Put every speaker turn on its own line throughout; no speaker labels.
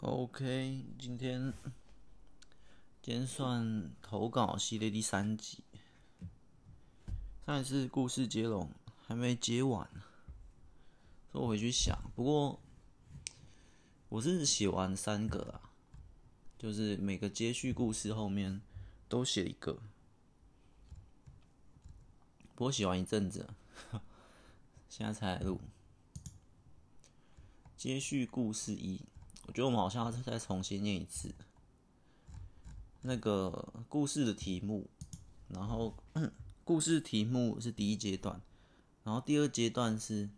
OK，今天今天算投稿系列第三集。上一次故事接龙还没接完，所以我回去想。不过我是写完三个啦，就是每个接续故事后面都写一个。不过写完一阵子，现在才来录接续故事一。我觉得我们好像要再重新念一次那个故事的题目，然后故事题目是第一阶段，然后第二阶段是，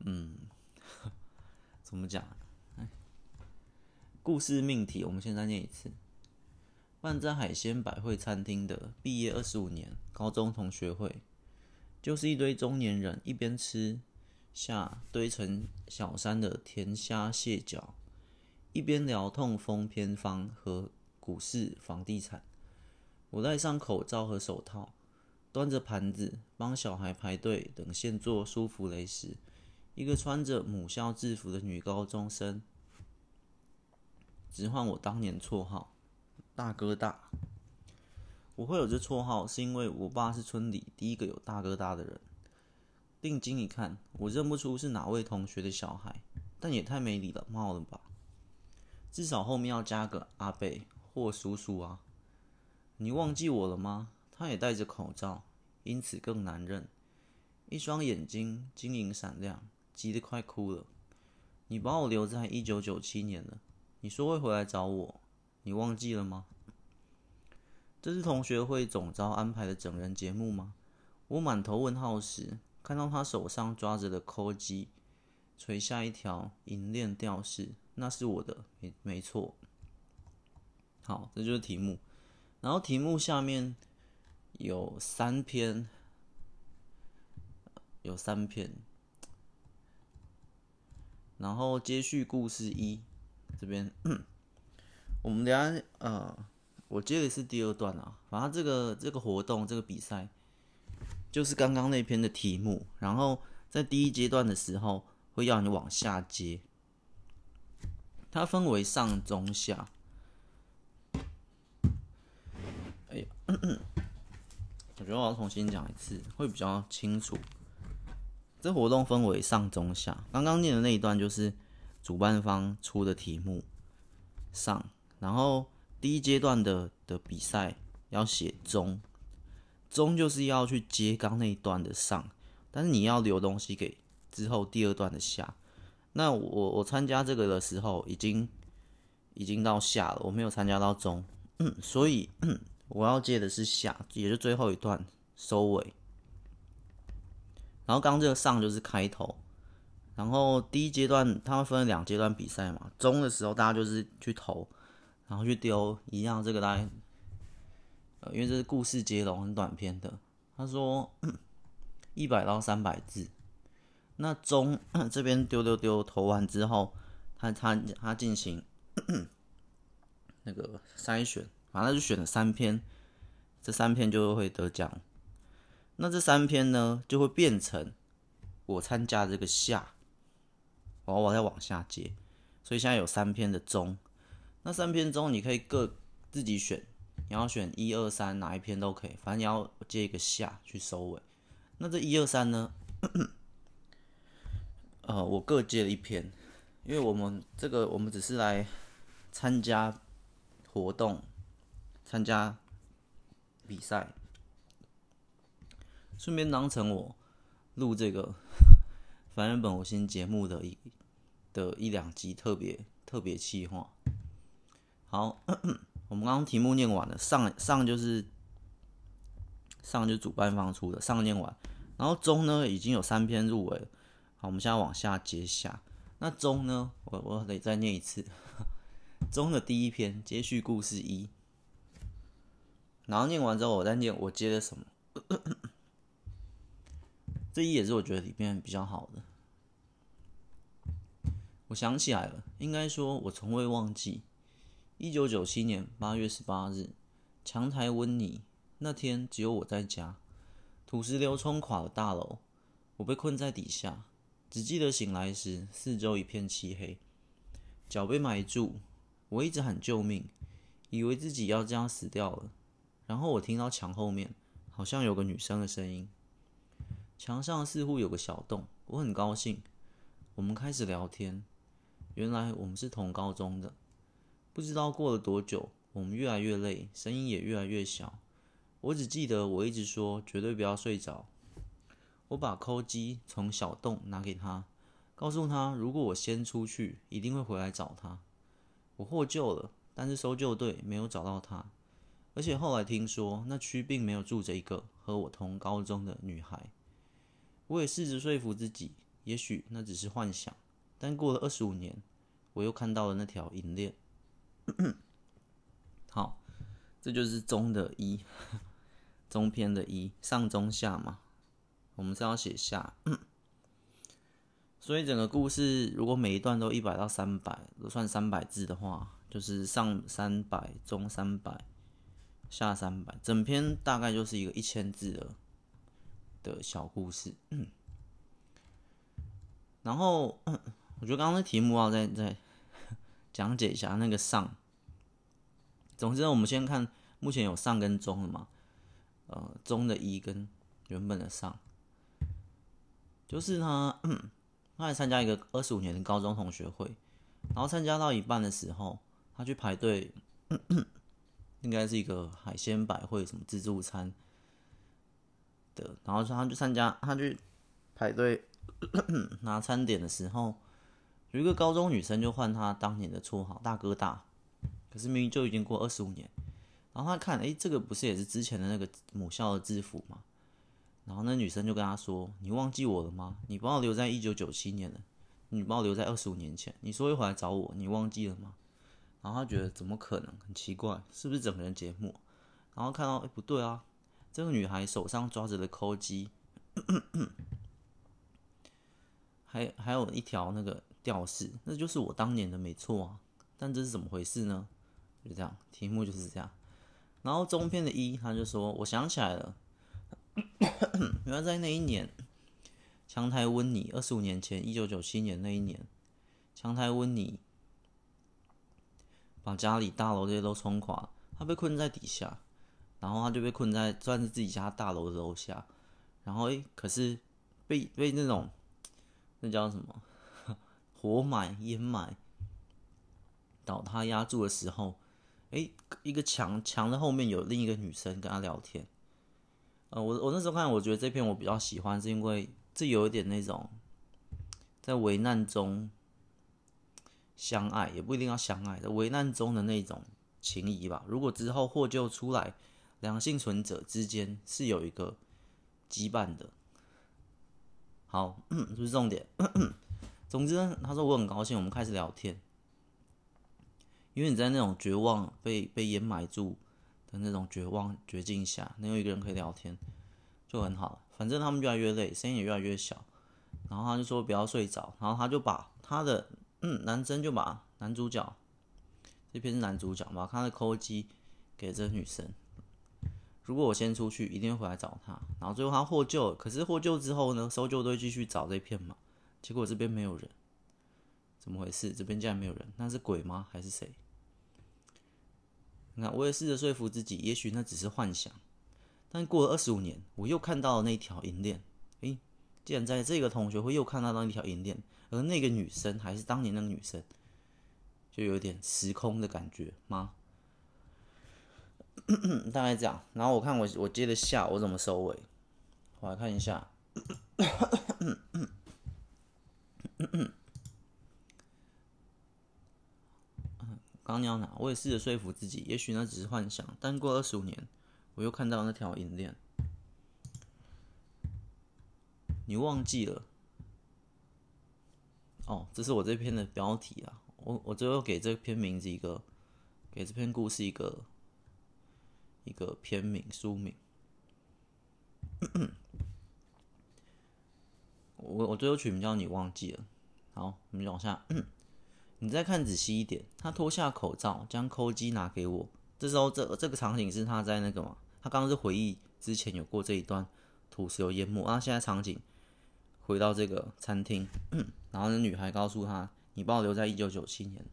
嗯，怎么讲？故事命题我们现在念一次。办在海鲜百汇餐厅的毕业二十五年高中同学会，就是一堆中年人一边吃。下堆成小山的甜虾蟹脚，一边聊痛风偏方和股市房地产。我戴上口罩和手套，端着盘子帮小孩排队等现做舒芙蕾时，一个穿着母校制服的女高中生直唤我当年绰号“大哥大”。我会有这绰号，是因为我爸是村里第一个有大哥大的人。定睛一看，我认不出是哪位同学的小孩，但也太没礼貌了吧？至少后面要加个阿贝或叔叔啊！你忘记我了吗？他也戴着口罩，因此更难认。一双眼睛晶莹闪亮，急得快哭了。你把我留在一九九七年了，你说会回来找我，你忘记了吗？这是同学会总招安排的整人节目吗？我满头问号时。看到他手上抓着的扣机，垂下一条银链吊饰，那是我的，没没错。好，这就是题目。然后题目下面有三篇，有三篇。然后接续故事一，这边 我们等下呃，我接的是第二段啊。反正这个这个活动这个比赛。就是刚刚那篇的题目，然后在第一阶段的时候会要你往下接，它分为上、中、下。哎呀，我觉得我要重新讲一次会比较清楚。这活动分为上、中、下，刚刚念的那一段就是主办方出的题目上，然后第一阶段的的比赛要写中。中就是要去接刚那一段的上，但是你要留东西给之后第二段的下。那我我参加这个的时候已经已经到下了，我没有参加到中，嗯，所以我要接的是下，也是最后一段收尾。然后刚这个上就是开头，然后第一阶段他们分了两阶段比赛嘛，中的时候大家就是去投，然后去丢一样这个大概。因为这是故事接龙，很短篇的。他说一百到三百字。那中这边丢丢丢投完之后，他他他进行那个筛选，反正就选了三篇，这三篇就会得奖。那这三篇呢，就会变成我参加这个下，然后我再往下接。所以现在有三篇的中，那三篇中你可以各自己选。你要选一二三哪一篇都可以，反正你要接一个下去收尾。那这一二三呢？呃，我各接了一篇，因为我们这个我们只是来参加活动、参加比赛，顺便当成我录这个凡人本我心节目的一的一两集特别特别企划。好。我们刚刚题目念完了，上上就是上就是主办方出的，上念完，然后中呢已经有三篇入围了，好，我们现在往下接下。那中呢，我我得再念一次，中的第一篇接续故事一，然后念完之后我再念我接的什么，这一也是我觉得里面比较好的。我想起来了，应该说我从未忘记。一九九七年八月十八日，强台温妮那天只有我在家，土石流冲垮了大楼，我被困在底下，只记得醒来时四周一片漆黑，脚被埋住，我一直喊救命，以为自己要这样死掉了。然后我听到墙后面好像有个女生的声音，墙上似乎有个小洞，我很高兴。我们开始聊天，原来我们是同高中的。不知道过了多久，我们越来越累，声音也越来越小。我只记得我一直说绝对不要睡着。我把扣机从小洞拿给他，告诉他如果我先出去，一定会回来找他。我获救了，但是搜救队没有找到他。而且后来听说那区并没有住着一个和我同高中的女孩。我也试着说服自己。也许那只是幻想，但过了二十五年，我又看到了那条银链。好，这就是中的一，中篇的一，上中下嘛。我们是要写下，所以整个故事如果每一段都一百到三百，都算三百字的话，就是上三百，中三百，下三百，整篇大概就是一个一千字的的小故事。然后，我觉得刚刚的题目要再再讲解一下那个上。总之，我们先看目前有上跟中的嘛，呃，中的一跟原本的上，就是他 他来参加一个二十五年的高中同学会，然后参加到一半的时候，他去排队，应该是一个海鲜百汇什么自助餐的，然后说他去参加，他去排队。拿餐点的时候，有一个高中女生就换他当年的绰号“大哥大”，可是明明就已经过二十五年。然后他看，哎，这个不是也是之前的那个母校的制服吗？然后那女生就跟他说：“你忘记我了吗？你把我留在一九九七年了，你把我留在二十五年前。你说会回来找我，你忘记了吗？”然后他觉得怎么可能，很奇怪，是不是整个人节目？然后看到，哎，不对啊，这个女孩手上抓着的扣机。还还有一条那个吊饰，那就是我当年的没错啊，但这是怎么回事呢？就这样，题目就是这样。然后中篇的一，他就说，我想起来了，原来在那一年，强台温妮，二十五年前，一九九七年那一年，强台温妮把家里大楼这些都冲垮，他被困在底下，然后他就被困在算是自己家大楼的楼下，然后诶，可是被被那种。那叫什么？活埋、淹埋、倒塌、压住的时候，哎，一个墙墙的后面有另一个女生跟他聊天。呃，我我那时候看，我觉得这篇我比较喜欢，是因为这有一点那种在危难中相爱，也不一定要相爱，在危难中的那种情谊吧。如果之后获救出来，两个幸存者之间是有一个羁绊的。好，这是重点。总之呢，他说我很高兴，我们开始聊天，因为你在那种绝望、被被掩埋住的那种绝望绝境下，能有一个人可以聊天，就很好了。反正他们越来越累，声音也越来越小，然后他就说不要睡着，然后他就把他的嗯，男生就把男主角这片是男主角，把他的扣机给这个女生。如果我先出去，一定会回来找他。然后最后他获救了，可是获救之后呢？搜救队继续找这片嘛，结果这边没有人，怎么回事？这边竟然没有人，那是鬼吗？还是谁？你看，我也试着说服自己，也许那只是幻想。但过了二十五年，我又看到了那条银链。诶，既然在这个同学会又看到那条银链，而那个女生还是当年那个女生，就有点时空的感觉吗？大概这样，然后我看我我接着下我怎么收尾，我来看一下。刚你要哪？我也试着说服自己，也许那只是幻想。但过二十五年，我又看到那条银链。你忘记了？哦，这是我这篇的标题啊。我我最后给这篇名字一个，给这篇故事一个。一个片名书名，我我最后取名叫你忘记了。好，我们往下，你再看仔细一点。他脱下口罩，将扣机拿给我。这时候，这这个场景是他在那个嘛？他刚刚是回忆之前有过这一段土石流淹没。那现在场景回到这个餐厅，然后那女孩告诉他：“你把我留在一九九七年。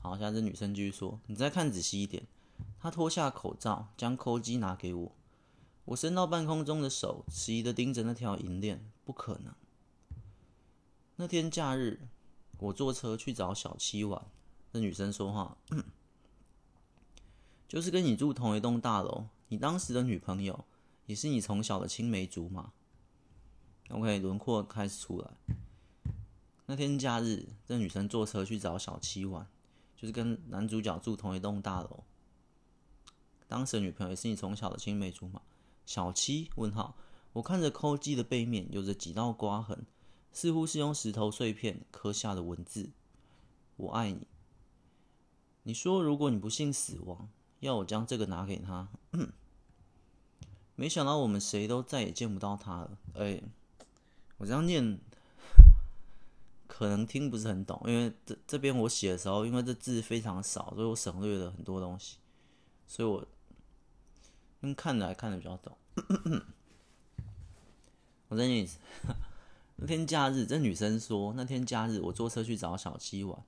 好，现在这女生继续说：“你再看仔细一点。”她脱下口罩，将扣机拿给我。我伸到半空中的手，迟疑的盯着那条银链。不可能。那天假日，我坐车去找小七玩。这女生说话，就是跟你住同一栋大楼，你当时的女朋友，也是你从小的青梅竹马。OK，轮廓开始出来。那天假日，这女生坐车去找小七玩，就是跟男主角住同一栋大楼。当时的女朋友也是你从小的青梅竹马。小七？问号。我看着扣机的背面，有着几道刮痕，似乎是用石头碎片刻下的文字。我爱你。你说，如果你不幸死亡，要我将这个拿给他。没想到我们谁都再也见不到他了。哎。我这样念，可能听不是很懂，因为这这边我写的时候，因为这字非常少，所以我省略了很多东西，所以我用看来看的比较懂。我再念一次，那天假日，这女生说，那天假日我坐车去找小七玩，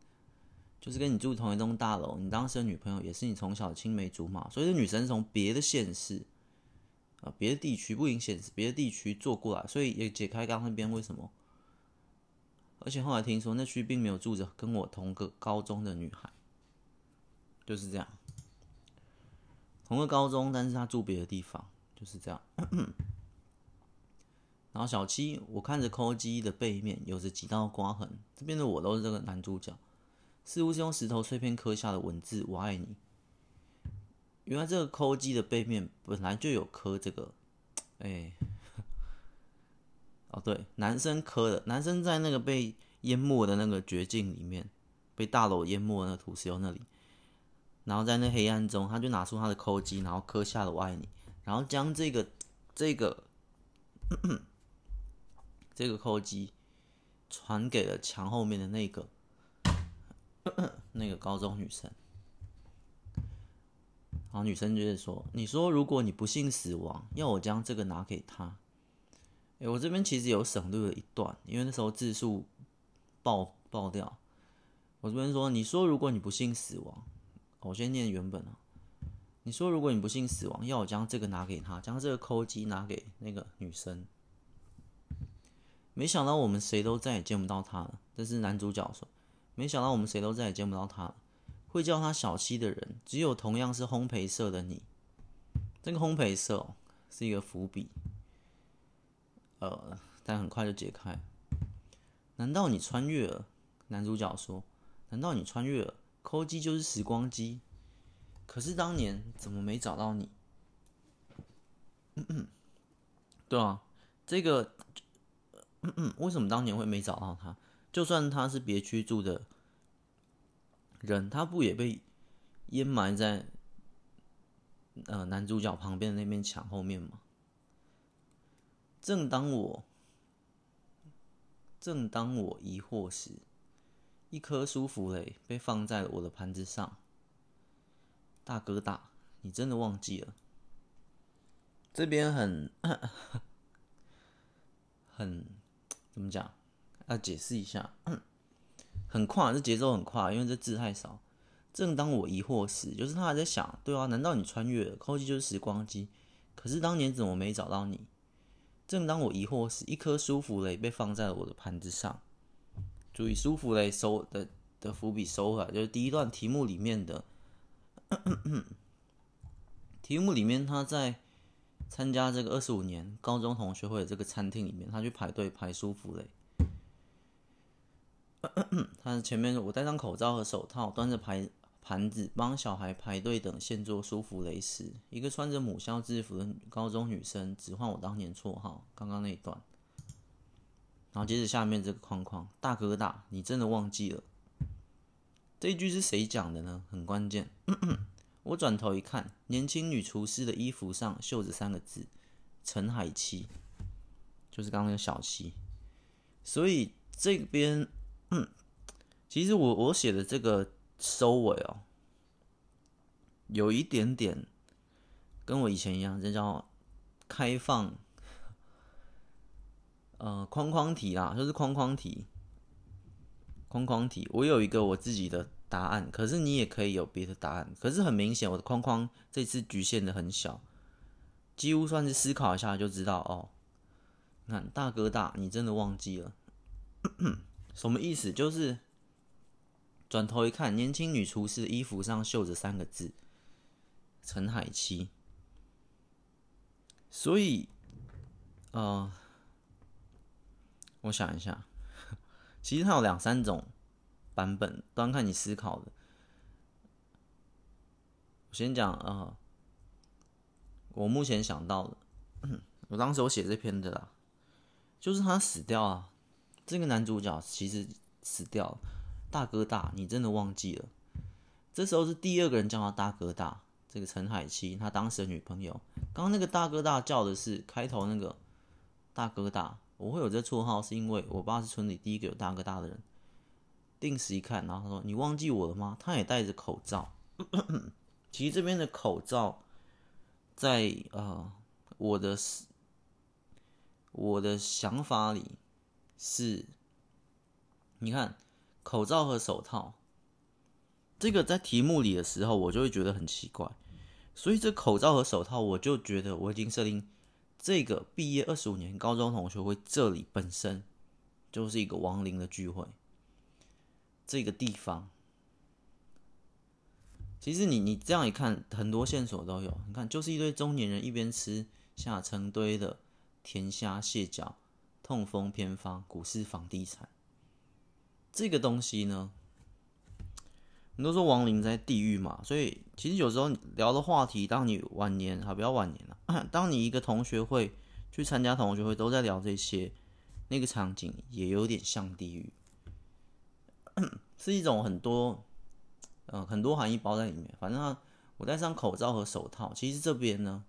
就是跟你住同一栋大楼，你当时的女朋友也是你从小青梅竹马，所以这女生从别的县市。啊，别的地区不影显示，别的地区坐过来，所以也解开刚刚那边为什么。而且后来听说那区并没有住着跟我同个高中的女孩，就是这样。同个高中，但是她住别的地方，就是这样。然后小七，我看着抠机的背面有着几道刮痕，这边的我都是这个男主角，似乎是用石头碎片刻下的文字“我爱你”。原来这个抠机的背面本来就有刻这个，哎、哦对，男生刻的，男生在那个被淹没的那个绝境里面，被大楼淹没的那个土石流那里，然后在那黑暗中，他就拿出他的抠机，然后刻下了“我爱你”，然后将这个这个这个扣机传给了墙后面的那个 那个高中女生。然后女生就是说：“你说如果你不幸死亡，要我将这个拿给他。”哎，我这边其实有省略了一段，因为那时候字数爆爆掉。我这边说：“你说如果你不幸死亡，我先念原本啊。你说如果你不幸死亡，要我将这个拿给他，将这个扣机拿给那个女生。”没想到我们谁都再也见不到他了。这是男主角说：“没想到我们谁都再也见不到他了。”会叫他小七的人，只有同样是烘焙色的你。这个烘焙色，是一个伏笔，呃，但很快就解开。难道你穿越了？男主角说：“难道你穿越了？扣机就是时光机。可是当年怎么没找到你？”嗯嗯，对啊，这个，嗯嗯，为什么当年会没找到他？就算他是别居住的。人他不也被淹埋在呃男主角旁边的那面墙后面吗？正当我正当我疑惑时，一颗舒芙蕾被放在了我的盘子上。大哥大，你真的忘记了？这边很 很怎么讲？要解释一下。很快，这节奏很快，因为这字太少。正当我疑惑时，就是他还在想，对啊，难道你穿越了？扣机就是时光机，可是当年怎么没找到你？正当我疑惑时，一颗舒芙蕾被放在了我的盘子上。注意，舒芙蕾收的的伏笔收回来，就是第一段题目里面的。咳 咳题目里面，他在参加这个二十五年高中同学会的这个餐厅里面，他去排队排舒芙蕾。他前面我戴上口罩和手套，端着盘盘子帮小孩排队等现做舒芙蕾时，一个穿着母校制服的高中女生只换我当年绰号，刚刚那一段，然后接着下面这个框框，大哥大，你真的忘记了？这一句是谁讲的呢？很关键。我转头一看，年轻女厨师的衣服上绣着三个字：陈海七，就是刚刚那个小七，所以这边。嗯，其实我我写的这个收尾哦，有一点点跟我以前一样，这叫开放，呃，框框题啦，就是框框题。框框题，我有一个我自己的答案，可是你也可以有别的答案。可是很明显，我的框框这次局限的很小，几乎算是思考一下就知道哦。你看大哥大，你真的忘记了 什么意思？就是转头一看，年轻女厨师衣服上绣着三个字：陈海七。所以，呃，我想一下，其实它有两三种版本，端看你思考的。我先讲，呃，我目前想到的，我当时我写这篇的啦，就是他死掉了，这个男主角其实死掉了，大哥大，你真的忘记了？这时候是第二个人叫他大哥大。这个陈海七，他当时的女朋友，刚刚那个大哥大叫的是开头那个大哥大，我会有这绰号是因为我爸是村里第一个有大哥大的人。定时一看，然后他说：“你忘记我了吗？”他也戴着口罩。其实这边的口罩在，在呃我的我的想法里是，你看口罩和手套。这个在题目里的时候，我就会觉得很奇怪，所以这口罩和手套，我就觉得我已经设定这个毕业二十五年高中同学会这里本身就是一个亡灵的聚会，这个地方，其实你你这样一看，很多线索都有，你看就是一堆中年人一边吃下成堆的甜虾蟹脚，痛风偏方，股市房地产，这个东西呢？你都说亡灵在地狱嘛，所以其实有时候聊的话题，当你晚年，好，不要晚年了，当你一个同学会去参加同学会，都在聊这些，那个场景也有点像地狱，是一种很多，嗯、呃，很多含义包在里面。反正我戴上口罩和手套，其实这边呢，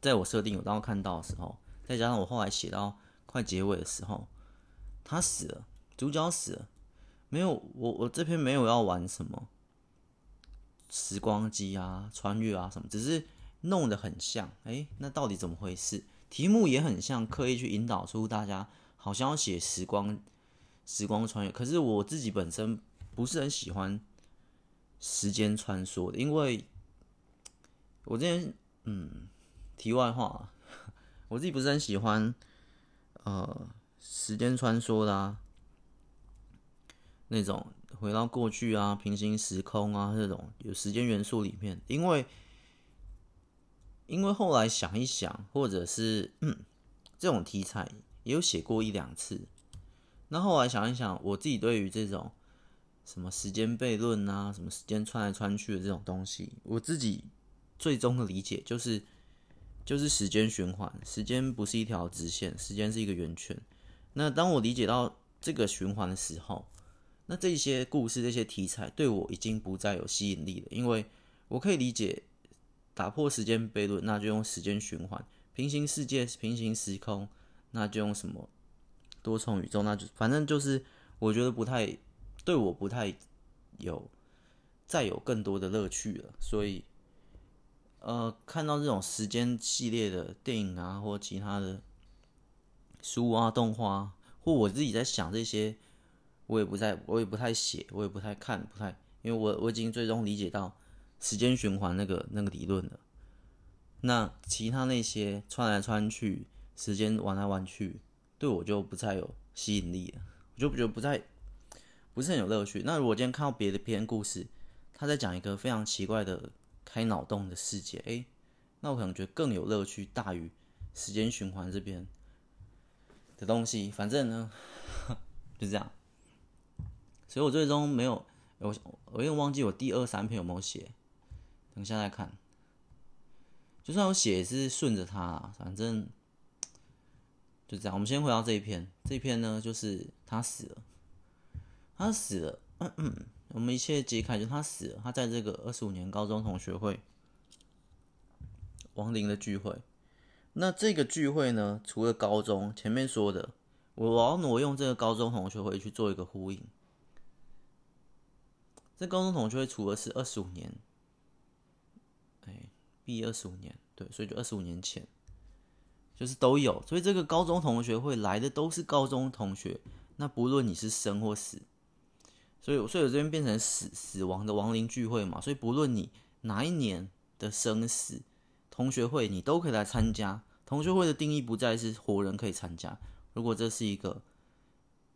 在我设定有当看到的时候，再加上我后来写到快结尾的时候，他死了，主角死了。没有，我我这篇没有要玩什么时光机啊、穿越啊什么，只是弄得很像。哎，那到底怎么回事？题目也很像，刻意去引导出大家好像要写时光、时光穿越。可是我自己本身不是很喜欢时间穿梭的，因为我之前嗯，题外话，我自己不是很喜欢呃时间穿梭的啊。那种回到过去啊，平行时空啊，这种有时间元素里面，因为因为后来想一想，或者是嗯，这种题材也有写过一两次。那后来想一想，我自己对于这种什么时间悖论啊，什么时间穿来穿去的这种东西，我自己最终的理解就是，就是时间循环，时间不是一条直线，时间是一个圆圈。那当我理解到这个循环的时候，那这些故事、这些题材对我已经不再有吸引力了，因为我可以理解打破时间悖论，那就用时间循环；平行世界、平行时空，那就用什么多重宇宙，那就反正就是我觉得不太对我不太有再有更多的乐趣了。所以，呃，看到这种时间系列的电影啊，或其他的书啊、动画，或我自己在想这些。我也不太，我也不太写，我也不太看，不太，因为我我已经最终理解到时间循环那个那个理论了。那其他那些穿来穿去，时间玩来玩去，对我就不再有吸引力了，我就觉得不太不是很有乐趣。那如果今天看到别的篇故事，他在讲一个非常奇怪的开脑洞的世界，诶，那我可能觉得更有乐趣，大于时间循环这边的东西。反正呢，就这样。所以我最终没有，我我有点忘记我第二三篇有没有写，等下再看。就算我写也是顺着他，反正就这样。我们先回到这一篇，这一篇呢就是他死了，他死了。嗯嗯，我们一切揭开，就他死了。他在这个二十五年高中同学会亡灵的聚会，那这个聚会呢，除了高中前面说的，我要挪用这个高中同学会去做一个呼应。这高中同学会除了是二十五年，哎，毕业二十五年，对，所以就二十五年前，就是都有，所以这个高中同学会来的都是高中同学，那不论你是生或死，所以所以我这边变成死死亡的亡灵聚会嘛，所以不论你哪一年的生死，同学会你都可以来参加。同学会的定义不再是活人可以参加，如果这是一个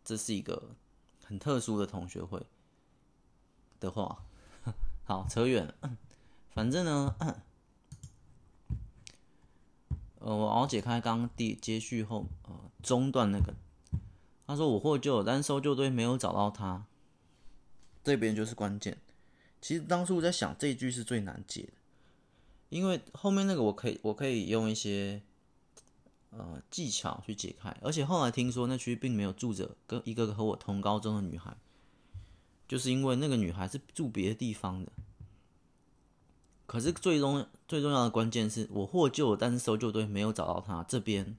这是一个很特殊的同学会的话，好扯远了，反正呢。呃，我要解开刚刚第接续后呃中段那个，他说我获救，但是搜救队没有找到他，这边就是关键。其实当初我在想这一句是最难解的，因为后面那个我可以我可以用一些呃技巧去解开，而且后来听说那区并没有住着跟一个和我同高中的女孩，就是因为那个女孩是住别的地方的。可是最终最重要的关键是我获救，但是搜救队没有找到他。这边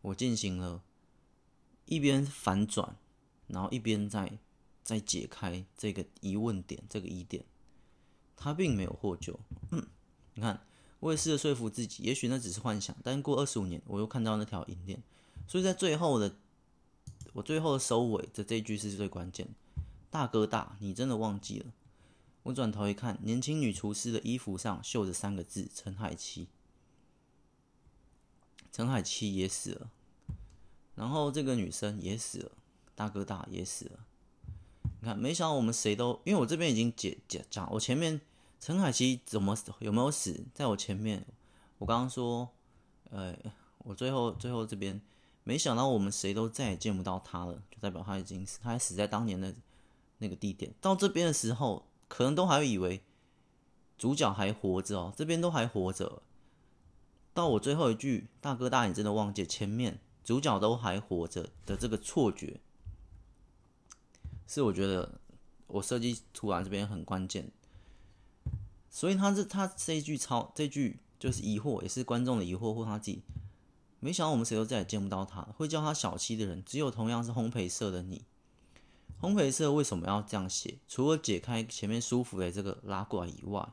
我进行了一边反转，然后一边在在解开这个疑问点，这个疑点。他并没有获救。你看，我也试着说服自己，也许那只是幻想。但过二十五年，我又看到那条银链。所以在最后的我最后的收尾的这句是最关键。大哥大，你真的忘记了？我转头一看，年轻女厨师的衣服上绣着三个字：陈海七。陈海七也死了，然后这个女生也死了，大哥大也死了。你看，没想到我们谁都，因为我这边已经解解讲，我前面陈海七怎么死，有没有死，在我前面，我刚刚说，呃，我最后最后这边，没想到我们谁都再也见不到他了，就代表他已经死，他还死在当年的那个地点。到这边的时候。可能都还以为主角还活着哦，这边都还活着。到我最后一句，大哥大，你真的忘记前面主角都还活着的这个错觉，是我觉得我设计出来这边很关键。所以他是他这一句超这句就是疑惑，也是观众的疑惑或他自己。没想到我们谁都再也见不到他，会叫他小七的人，只有同样是烘焙社的你。烘焙社为什么要这样写？除了解开前面舒服的这个拉挂以外，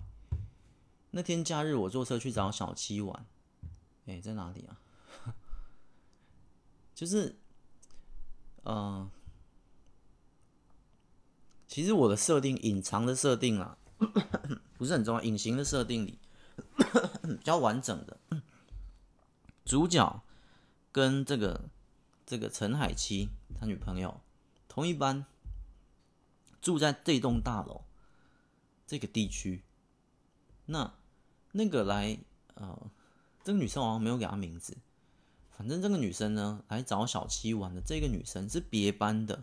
那天假日我坐车去找小七玩，哎、在哪里啊？就是，嗯、呃，其实我的设定隐藏的设定啊，不是很重要，隐形的设定里 比较完整的主角跟这个这个陈海七他女朋友同一班。住在这栋大楼这个地区，那那个来呃，这个女生好像没有给她名字，反正这个女生呢来找小七玩的这个女生是别班的，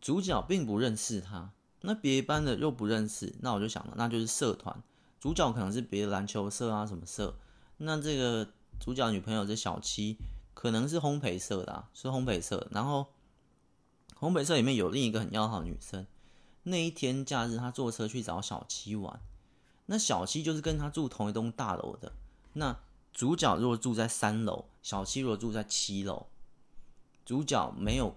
主角并不认识她，那别班的又不认识，那我就想了，那就是社团，主角可能是别的篮球社啊什么社，那这个主角女朋友这小七可能是烘焙社的啊，是烘焙社，然后。烘焙社里面有另一个很要好的女生。那一天假日，他坐车去找小七玩。那小七就是跟他住同一栋大楼的。那主角如果住在三楼，小七如果住在七楼。主角没有，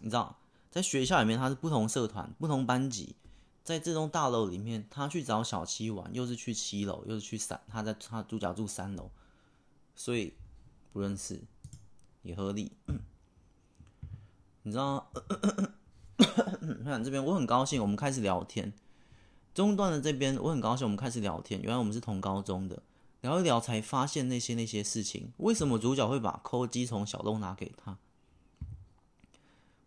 你知道，在学校里面他是不同社团、不同班级，在这栋大楼里面，他去找小七玩，又是去七楼，又是去三，他在他主角住三楼，所以不认识也合理。你知道，看这边，我很高兴，我们开始聊天。中段的这边，我很高兴，我们开始聊天。原来我们是同高中的，聊一聊才发现那些那些事情。为什么主角会把扣机从小洞拿给他？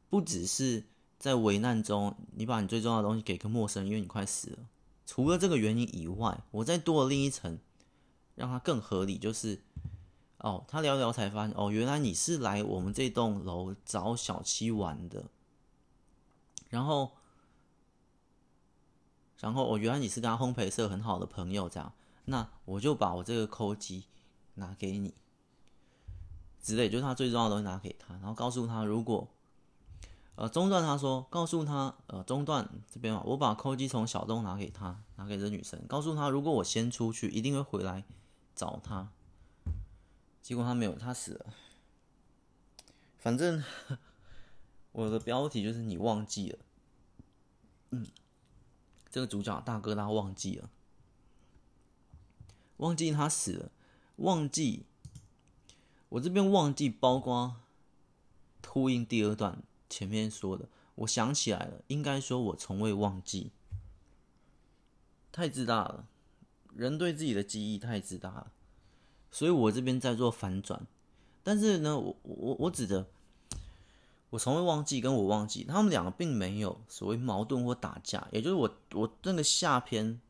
不只是在危难中，你把你最重要的东西给个陌生人，因为你快死了。除了这个原因以外，我再多了另一层，让它更合理，就是。哦，他聊聊才发现，哦，原来你是来我们这栋楼找小七玩的。然后，然后，哦，原来你是跟他烘焙社很好的朋友，这样，那我就把我这个扣机拿给你，之类，就是他最重要的东西拿给他，然后告诉他，如果，呃，中段他说，告诉他，呃，中段这边嘛，我把扣机从小洞拿给他，拿给这女生，告诉他，如果我先出去，一定会回来找他。结果他没有，他死了。反正 我的标题就是你忘记了，嗯，这个主角大哥他忘记了，忘记他死了，忘记我这边忘记，包括呼应第二段前面说的，我想起来了，应该说我从未忘记。太自大了，人对自己的记忆太自大了，所以我这边在做反转。但是呢，我我我指的，我从未忘记，跟我忘记，他们两个并没有所谓矛盾或打架。也就是我我那个下篇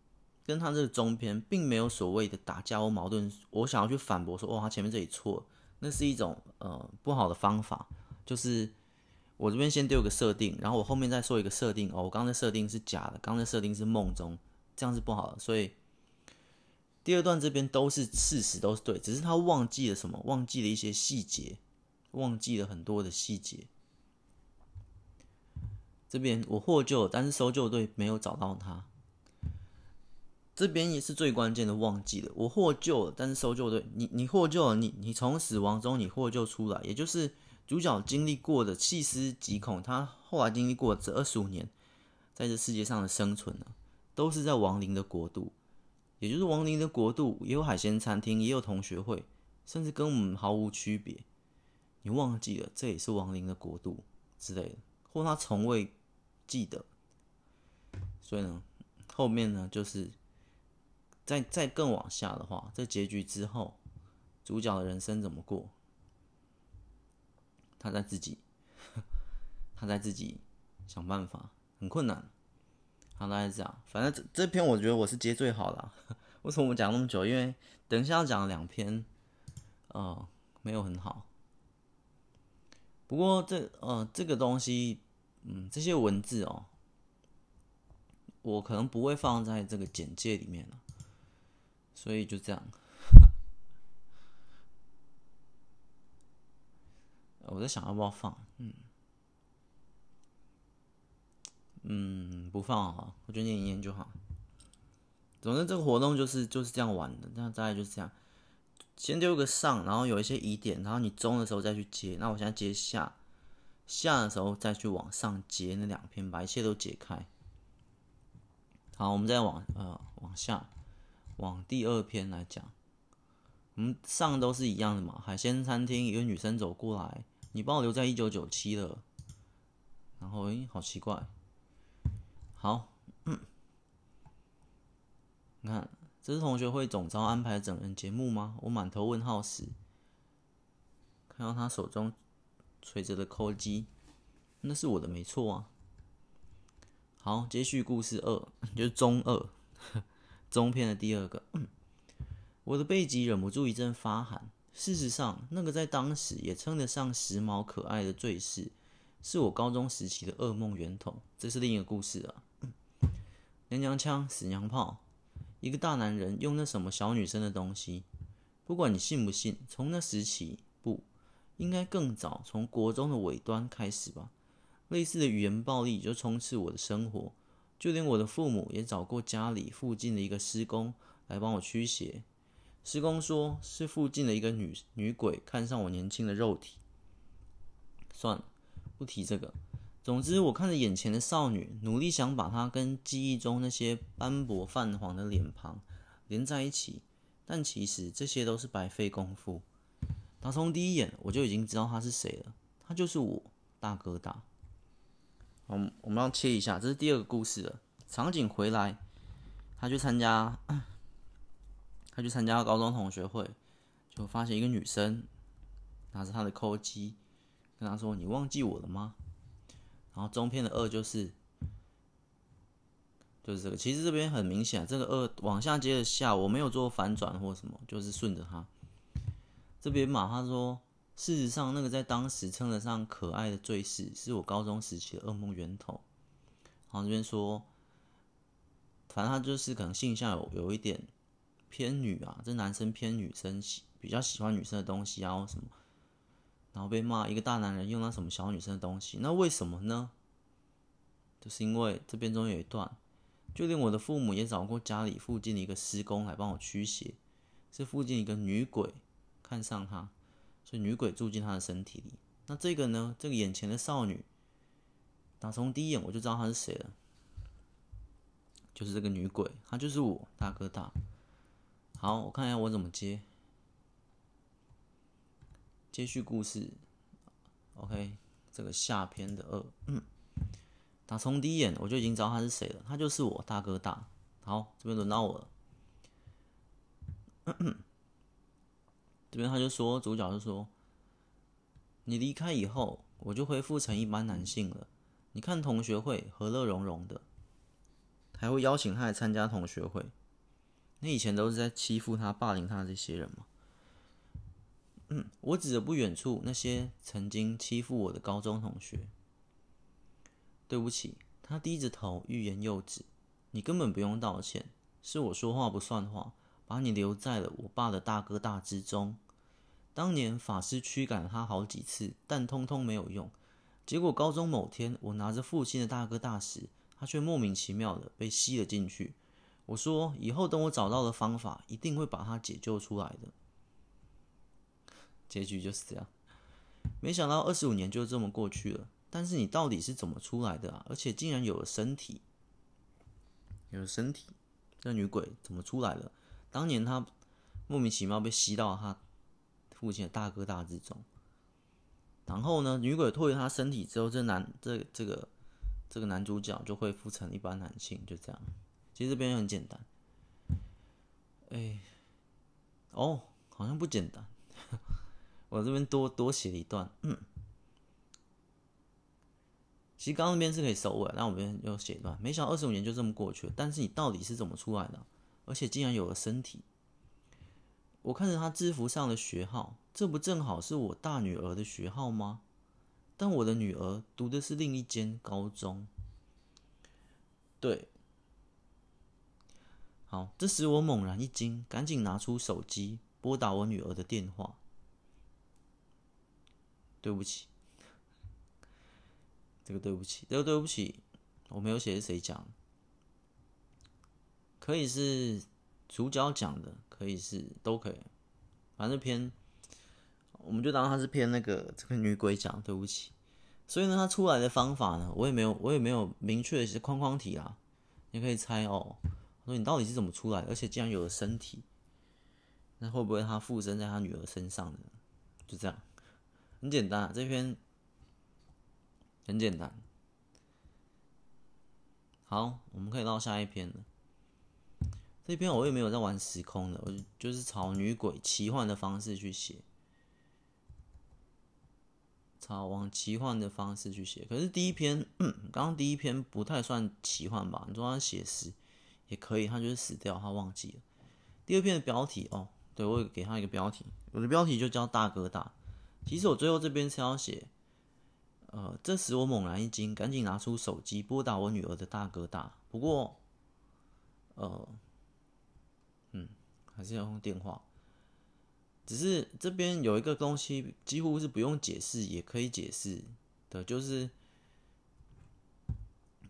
跟他这个中篇，并没有所谓的打架或矛盾。我想要去反驳说，哦，他前面这里错，那是一种呃不好的方法。就是我这边先丢个设定，然后我后面再说一个设定。哦，我刚才设定是假的，刚才设定是梦中。这样是不好的，所以第二段这边都是事实，都是对，只是他忘记了什么，忘记了一些细节，忘记了很多的细节。这边我获救了，但是搜救队没有找到他。这边也是最关键的，忘记了我获救了，但是搜救队，你你获救了，你你从死亡中你获救出来，也就是主角经历过的细思极恐，他后来经历过这二十五年在这世界上的生存呢。都是在亡灵的国度，也就是亡灵的国度，也有海鲜餐厅，也有同学会，甚至跟我们毫无区别。你忘记了，这也是亡灵的国度之类的，或他从未记得。所以呢，后面呢，就是再再更往下的话，这结局之后，主角的人生怎么过？他在自己，他在自己想办法，很困难。好，大概是这样。反正这这篇我觉得我是接最好的。为什么我讲那么久？因为等一下要讲两篇，呃，没有很好。不过这呃这个东西，嗯，这些文字哦，我可能不会放在这个简介里面了。所以就这样。我在想要不要放，嗯。嗯，不放啊，我觉得念一念就好。总之，这个活动就是就是这样玩的。那大概就是这样，先丢个上，然后有一些疑点，然后你中的时候再去接。那我现在接下，下的时候再去往上接那两篇，把一切都解开。好，我们再往呃往下，往第二篇来讲。我们上都是一样的嘛，海鲜餐厅，一个女生走过来，你帮我留在一九九七了。然后，诶，好奇怪。好，嗯，你看，这是同学会总招安排整人节目吗？我满头问号时，看到他手中垂着的扣机，那是我的没错啊。好，接续故事二，就是中二，中篇的第二个。我的背脊忍不住一阵发寒。事实上，那个在当时也称得上时髦可爱的坠饰，是我高中时期的噩梦源头。这是另一个故事啊。娘娘腔、死娘炮，一个大男人用那什么小女生的东西，不管你信不信，从那时起，不，应该更早，从国中的尾端开始吧。类似的语言暴力就充斥我的生活，就连我的父母也找过家里附近的一个师公来帮我驱邪。师公说是附近的一个女女鬼看上我年轻的肉体。算了，不提这个。总之，我看着眼前的少女，努力想把她跟记忆中那些斑驳泛黄的脸庞连在一起，但其实这些都是白费功夫。打从第一眼，我就已经知道她是谁了，她就是我大哥大。我们我们要切一下，这是第二个故事了。场景回来，他去参加，他去参加高中同学会，就发现一个女生拿着他的扣机，跟他说：“你忘记我了吗？”然后中篇的二就是，就是这个。其实这边很明显，这个二往下接着下，我没有做反转或什么，就是顺着它。这边嘛，他说，事实上那个在当时称得上可爱的坠饰，是我高中时期的噩梦源头。然后这边说，反正他就是可能性向有有一点偏女啊，这男生偏女生喜比较喜欢女生的东西啊或什么。然后被骂一个大男人用那什么小女生的东西，那为什么呢？就是因为这边中有一段，就连我的父母也找过家里附近的一个师公来帮我驱邪，是附近一个女鬼看上他，所以女鬼住进他的身体里。那这个呢？这个眼前的少女，打从第一眼我就知道她是谁了，就是这个女鬼，她就是我大哥大。好，我看一下我怎么接。接续故事，OK，这个下篇的二，打从第一眼我就已经知道他是谁了，他就是我大哥大。好，这边轮到我了。这边他就说，主角就说：“你离开以后，我就恢复成一般男性了。你看同学会和乐融融的，还会邀请他来参加同学会。你以前都是在欺负他、霸凌他这些人吗。”我指着不远处那些曾经欺负我的高中同学。对不起，他低着头，欲言又止。你根本不用道歉，是我说话不算话，把你留在了我爸的大哥大之中。当年法师驱赶他好几次，但通通没有用。结果高中某天，我拿着父亲的大哥大时，他却莫名其妙的被吸了进去。我说，以后等我找到了方法，一定会把他解救出来的。结局就是这样。没想到二十五年就这么过去了。但是你到底是怎么出来的啊？而且竟然有了身体，有了身体，这女鬼怎么出来的？当年她莫名其妙被吸到她父亲的大哥大之中，然后呢，女鬼脱离她身体之后，这男这这个这个男主角就恢复成一般男性，就这样。其实这边很简单，哎，哦，好像不简单，我这边多多写了一段，嗯。其实刚刚那边是可以收尾，那我们又写一段。没想到二十五年就这么过去了，但是你到底是怎么出来的？而且竟然有了身体。我看着他制服上的学号，这不正好是我大女儿的学号吗？但我的女儿读的是另一间高中。对，好，这时我猛然一惊，赶紧拿出手机拨打我女儿的电话。对不起。这个对不起，这个对不起，我没有写是谁讲，可以是主角讲的，可以是都可以，反正偏，我们就当他是偏那个这个女鬼讲，对不起。所以呢，他出来的方法呢，我也没有，我也没有明确的是框框题啊，你可以猜哦。说你到底是怎么出来，而且竟然有了身体，那会不会他附身在他女儿身上呢？就这样，很简单啊，这篇。很简单，好，我们可以到下一篇了。这篇我也没有在玩时空的，我就是朝女鬼奇幻的方式去写，朝往奇幻的方式去写。可是第一篇，刚刚第一篇不太算奇幻吧？你说他写实也可以，他就是死掉，他忘记了。第二篇的标题哦，对，我给他一个标题，我的标题就叫大哥大。其实我最后这边是要写。呃，这时我猛然一惊，赶紧拿出手机拨打我女儿的大哥大。不过，呃，嗯，还是要用电话。只是这边有一个东西，几乎是不用解释也可以解释的，就是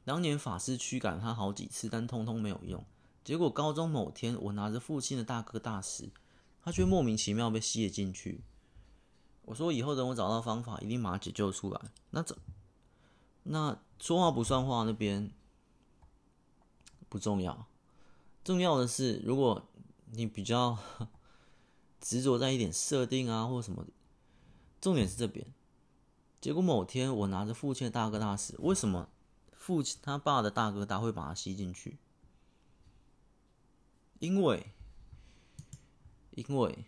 当年法师驱赶他好几次，但通通没有用。结果高中某天，我拿着父亲的大哥大时，他却莫名其妙被吸了进去。我说以后等我找到方法，一定把他解救出来。那这，那说话不算话那边不重要，重要的是，如果你比较 执着在一点设定啊，或什么，重点是这边。结果某天我拿着父亲的大哥大时，为什么父亲他爸的大哥大会把他吸进去？因为，因为。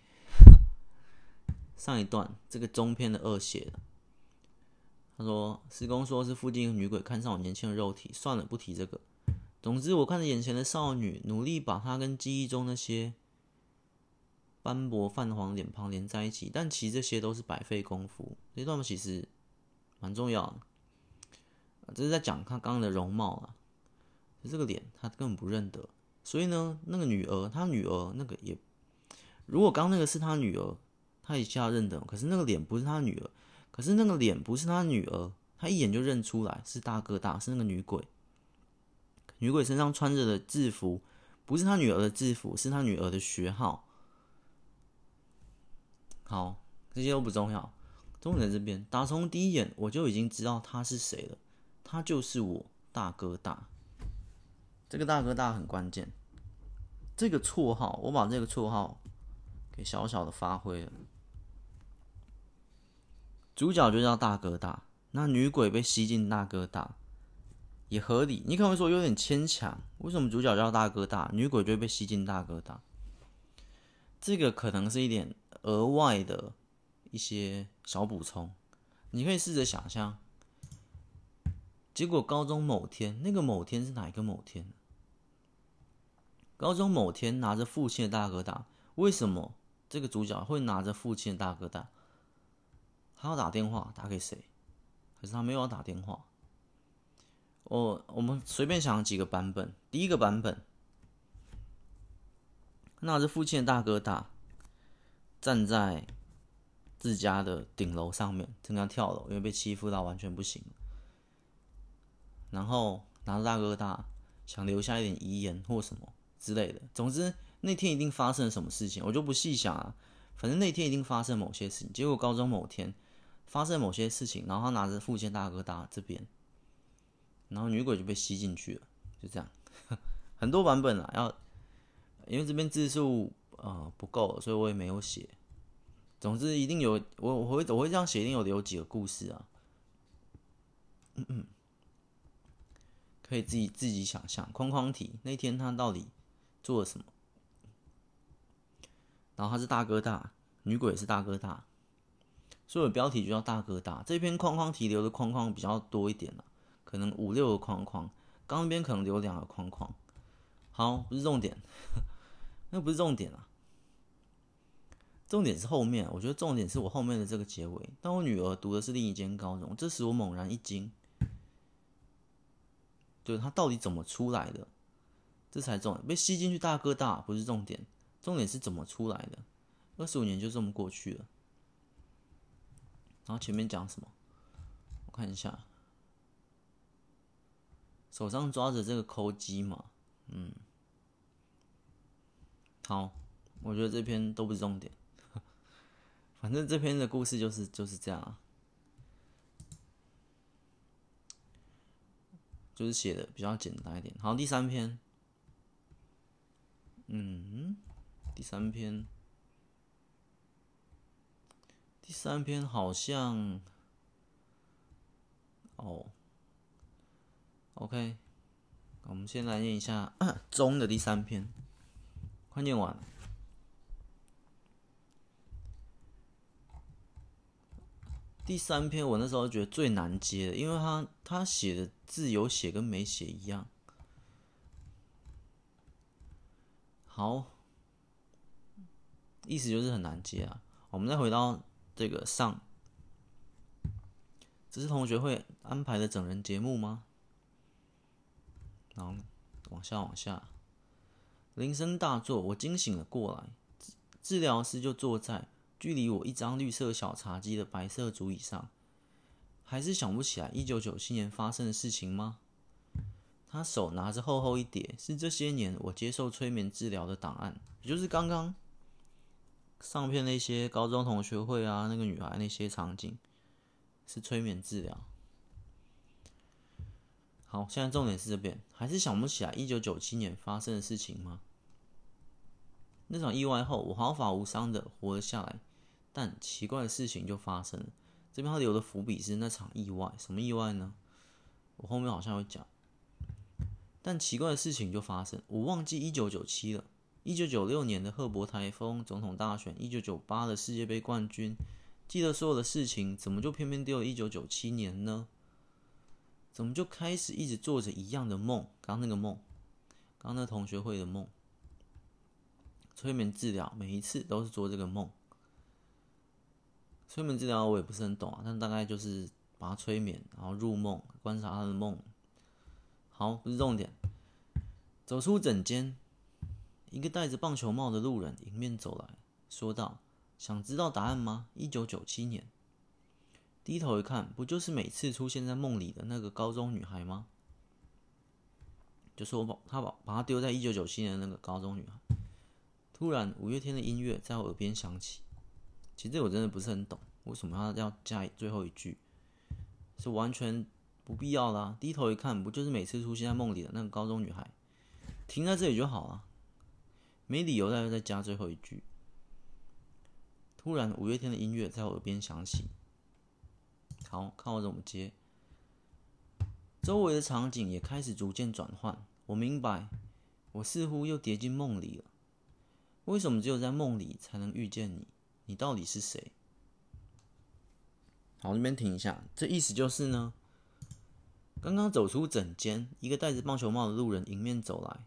上一段这个中篇的二写的，他说：“师公说是附近的女鬼看上我年轻的肉体，算了，不提这个。总之，我看着眼前的少女，努力把她跟记忆中那些斑驳泛黄脸庞连在一起，但其实这些都是白费功夫。这段其实蛮重要的，这是在讲她刚刚的容貌啊，这个脸她根本不认得。所以呢，那个女儿，她女儿那个也，如果刚那个是她女儿。”他一下认得，可是那个脸不是他女儿，可是那个脸不是他女儿，他一眼就认出来是大哥大，是那个女鬼。女鬼身上穿着的制服不是他女儿的制服，是他女儿的学号。好，这些都不重要，重点在这边。打从第一眼我就已经知道他是谁了，他就是我大哥大。这个大哥大很关键，这个绰号我把这个绰号给小小的发挥了。主角就叫大哥大，那女鬼被吸进大哥大，也合理。你可能会说有点牵强，为什么主角叫大哥大，女鬼就会被吸进大哥大？这个可能是一点额外的一些小补充。你可以试着想象，结果高中某天，那个某天是哪一个某天？高中某天拿着父亲的大哥大，为什么这个主角会拿着父亲的大哥大？他要打电话打给谁？可是他没有要打电话。我我们随便想几个版本。第一个版本，那是父亲的大哥大，站在自家的顶楼上面，正要跳楼，因为被欺负到完全不行。然后拿着大哥大，想留下一点遗言或什么。之类的，总之那天一定发生了什么事情，我就不细想啊。反正那天一定发生某些事情。结果高中某天发生某些事情，然后他拿着父亲大哥大这边，然后女鬼就被吸进去了，就这样。很多版本啊，要因为这边字数呃不够，所以我也没有写。总之一定有我我会我会这样写，一定有有几个故事啊。嗯嗯，可以自己自己想象。框框题那天他到底做了什么？然后他是大哥大，女鬼也是大哥大，所以标题就叫大哥大。这篇框框题留的框框比较多一点了，可能五六个框框，刚那边可能留两个框框。好，不是重点，那不是重点啊，重点是后面。我觉得重点是我后面的这个结尾。当我女儿读的是另一间高中，这时我猛然一惊，对，她到底怎么出来的？这才重，被吸进去大哥大不是重点，重点是怎么出来的。二十五年就这么过去了，然后前面讲什么？我看一下，手上抓着这个抠机嘛，嗯，好，我觉得这篇都不是重点，反正这篇的故事就是就是这样啊，就是写的比较简单一点。好，第三篇。嗯，第三篇，第三篇好像，哦，OK，我们先来念一下 中的第三篇，快念完。第三篇我那时候觉得最难接的，因为他他写的字有写跟没写一样。好，意思就是很难接啊。我们再回到这个上，这是同学会安排的整人节目吗？然后往下往下，铃声大作，我惊醒了过来。治疗师就坐在距离我一张绿色小茶几的白色竹椅上，还是想不起来一九九七年发生的事情吗？他手拿着厚厚一叠，是这些年我接受催眠治疗的档案，也就是刚刚上片那些高中同学会啊，那个女孩那些场景，是催眠治疗。好，现在重点是这边，还是想不起来一九九七年发生的事情吗？那场意外后，我毫发无伤的活了下来，但奇怪的事情就发生了。这边他留的伏笔是那场意外，什么意外呢？我后面好像会讲。但奇怪的事情就发生，我忘记一九九七了，一九九六年的赫伯台风总统大选，一九九八的世界杯冠军，记得所有的事情，怎么就偏偏丢了一九九七年呢？怎么就开始一直做着一样的梦？刚那个梦，刚那同学会的梦，催眠治疗每一次都是做这个梦。催眠治疗我也不是很懂啊，但大概就是把他催眠，然后入梦，观察他的梦。好，不是重点。走出诊间，一个戴着棒球帽的路人迎面走来说道：“想知道答案吗？一九九七年。”低头一看，不就是每次出现在梦里的那个高中女孩吗？就是我把他把把他丢在一九九七年的那个高中女孩。突然，五月天的音乐在我耳边响起。其实我真的不是很懂，为什么他要加最后一句？是完全。不必要啦，低头一看，不就是每次出现在梦里的那个高中女孩？停在这里就好了，没理由再再加最后一句。突然，五月天的音乐在我耳边响起。好，看我怎么接。周围的场景也开始逐渐转换。我明白，我似乎又跌进梦里了。为什么只有在梦里才能遇见你？你到底是谁？好，这边停一下。这意思就是呢，刚刚走出诊间，一个戴着棒球帽的路人迎面走来，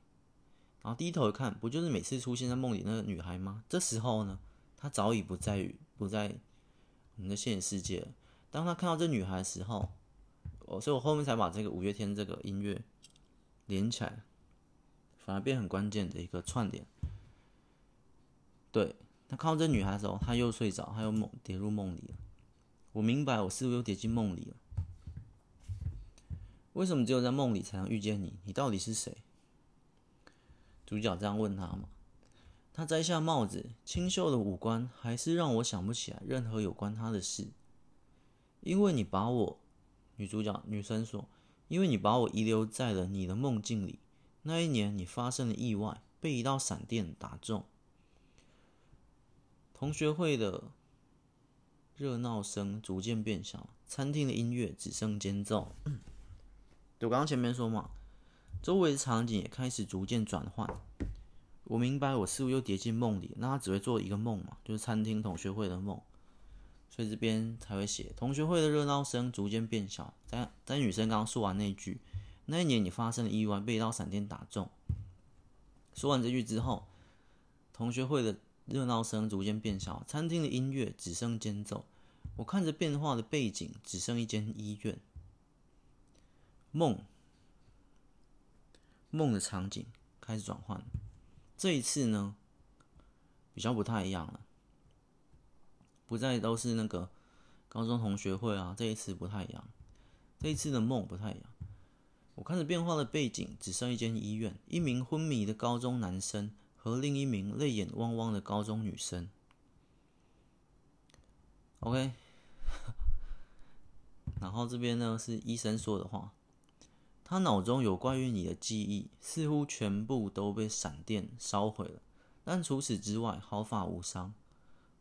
然后低头一看，不就是每次出现在梦里那个女孩吗？这时候呢，她早已不在于不在我们的现实世界了。当他看到这女孩的时候，哦，所以我后面才把这个五月天这个音乐连起来，反而变很关键的一个串联。对，他看到这女孩的时候，他又睡着，他又梦跌入梦里了。我明白，我似乎又跌进梦里了。为什么只有在梦里才能遇见你？你到底是谁？主角这样问他嘛。他摘下帽子，清秀的五官还是让我想不起来任何有关他的事。因为你把我，女主角女生说，因为你把我遗留在了你的梦境里。那一年你发生了意外，被一道闪电打中。同学会的热闹声逐渐变小，餐厅的音乐只剩间奏。就刚刚前面说嘛，周围的场景也开始逐渐转换。我明白，我似乎又跌进梦里。那他只会做一个梦嘛，就是餐厅同学会的梦，所以这边才会写同学会的热闹声逐渐变小。在在女生刚刚说完那句，那一年你发生了意外，被一道闪电打中。说完这句之后，同学会的。热闹声逐渐变小，餐厅的音乐只剩间奏。我看着变化的背景，只剩一间医院。梦，梦的场景开始转换。这一次呢，比较不太一样了，不再都是那个高中同学会啊。这一次不太一样，这一次的梦不太一样。我看着变化的背景，只剩一间医院，一名昏迷的高中男生。和另一名泪眼汪汪的高中女生。OK，然后这边呢是医生说的话，他脑中有关于你的记忆，似乎全部都被闪电烧毁了，但除此之外毫发无伤。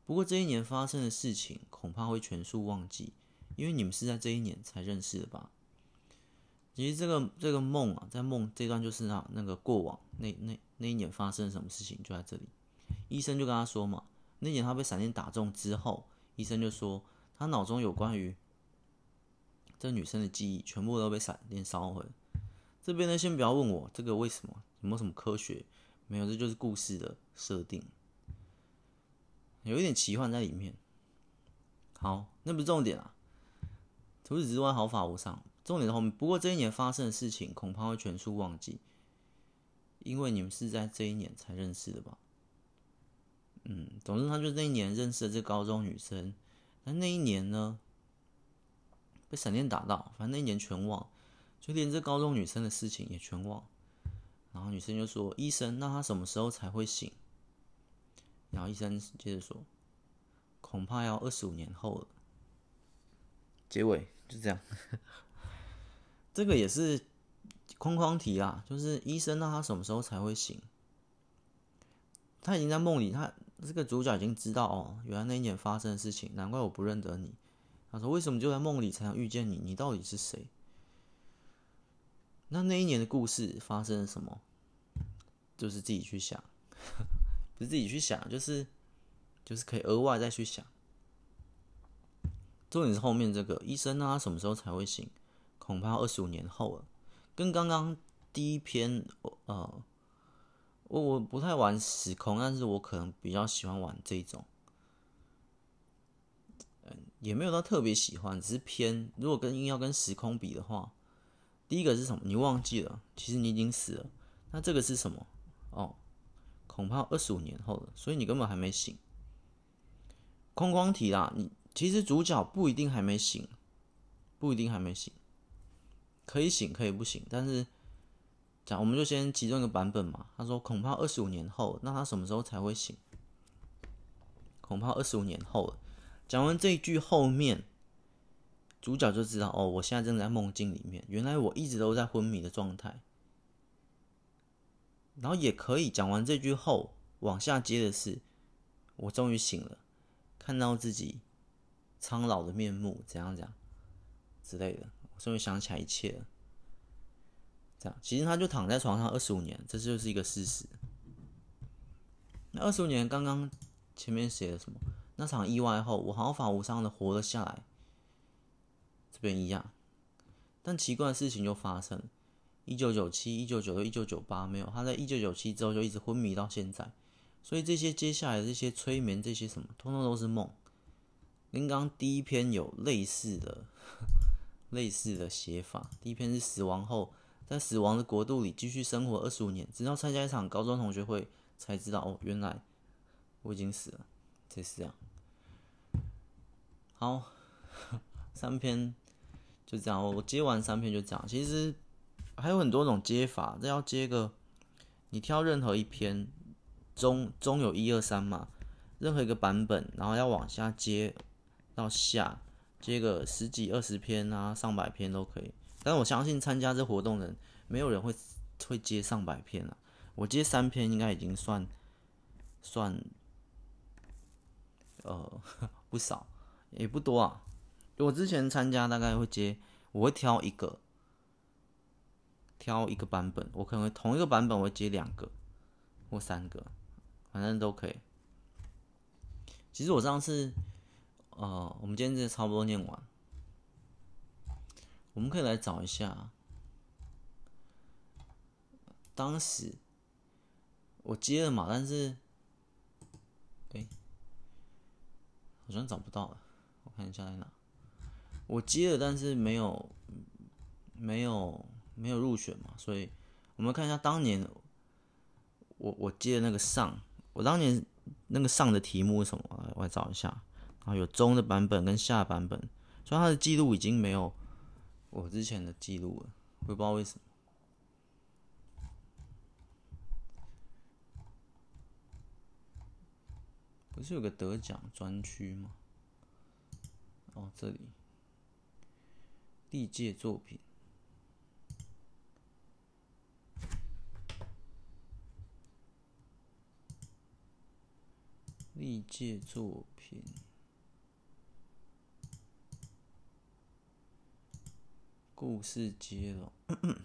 不过这一年发生的事情，恐怕会全数忘记，因为你们是在这一年才认识的吧？其实这个这个梦啊，在梦这段就是那那个过往，那那那一年发生了什么事情就在这里。医生就跟他说嘛，那年他被闪电打中之后，医生就说他脑中有关于这女生的记忆，全部都被闪电烧毁。这边呢，先不要问我这个为什么，有没有什么科学？没有，这就是故事的设定，有一点奇幻在里面。好，那不是重点啊，除此之外毫发无伤。重点的后面，不过这一年发生的事情恐怕会全数忘记，因为你们是在这一年才认识的吧？嗯，总之他就那一年认识了这高中女生，那那一年呢，被闪电打到，反正那一年全忘，就连这高中女生的事情也全忘。然后女生就说：“医生，那他什么时候才会醒？”然后医生接着说：“恐怕要二十五年后了。”结尾就这样。这个也是框框题啊，就是医生，那他什么时候才会醒？他已经在梦里，他这个主角已经知道哦，原来那一年发生的事情，难怪我不认得你。他说：“为什么就在梦里才能遇见你？你到底是谁？”那那一年的故事发生了什么？就是自己去想，不是自己去想，就是就是可以额外再去想。重点是后面这个医生，那他什么时候才会醒？恐怕二十五年后了，跟刚刚第一篇，呃，我我不太玩时空，但是我可能比较喜欢玩这种，也没有到特别喜欢，只是偏。如果跟硬要跟时空比的话，第一个是什么？你忘记了，其实你已经死了。那这个是什么？哦，恐怕二十五年后了，所以你根本还没醒。框框题啦，你其实主角不一定还没醒，不一定还没醒。可以醒，可以不醒，但是讲，我们就先其中一个版本嘛。他说恐怕二十五年后，那他什么时候才会醒？恐怕二十五年后了。讲完这一句后面，主角就知道哦，我现在正在梦境里面，原来我一直都在昏迷的状态。然后也可以讲完这句后，往下接的是，我终于醒了，看到自己苍老的面目，怎样怎样之类的。我终于想起来一切了，这样，其实他就躺在床上二十五年，这就是一个事实。那二十五年刚刚前面写了什么？那场意外后，我毫发无伤的活了下来。这边一样，但奇怪的事情就发生了。一九九七、一九九六、一九九八没有，他在一九九七之后就一直昏迷到现在。所以这些接下来的这些催眠，这些什么，通通都是梦。跟刚第一篇有类似的、类似的写法。第一篇是死亡后，在死亡的国度里继续生活二十五年，直到参加一场高中同学会才知道，哦，原来我已经死了。这是这样。好，三篇就这样，我接完三篇就这样。其实还有很多种接法，这要接个，你挑任何一篇。中中有一二三嘛，任何一个版本，然后要往下接到下，接个十几二十篇啊，上百篇都可以。但我相信参加这活动的人，没有人会会接上百篇了。我接三篇应该已经算算呃不少，也不多啊。我之前参加大概会接，我会挑一个挑一个版本，我可能会同一个版本我会接两个或三个。反正都可以。其实我上次，呃，我们今天这差不多念完，我们可以来找一下，当时我接了嘛，但是，哎、好像找不到了，看一下在哪。我接了，但是没有，没有，没有入选嘛，所以我们看一下当年我我接的那个上。我当年那个上的题目是什么？我来找一下。然后有中的版本跟下版本，所以他的记录已经没有我之前的记录了。我也不知道为什么。不是有个得奖专区吗？哦，这里。历届作品。历届作品，故事接龙，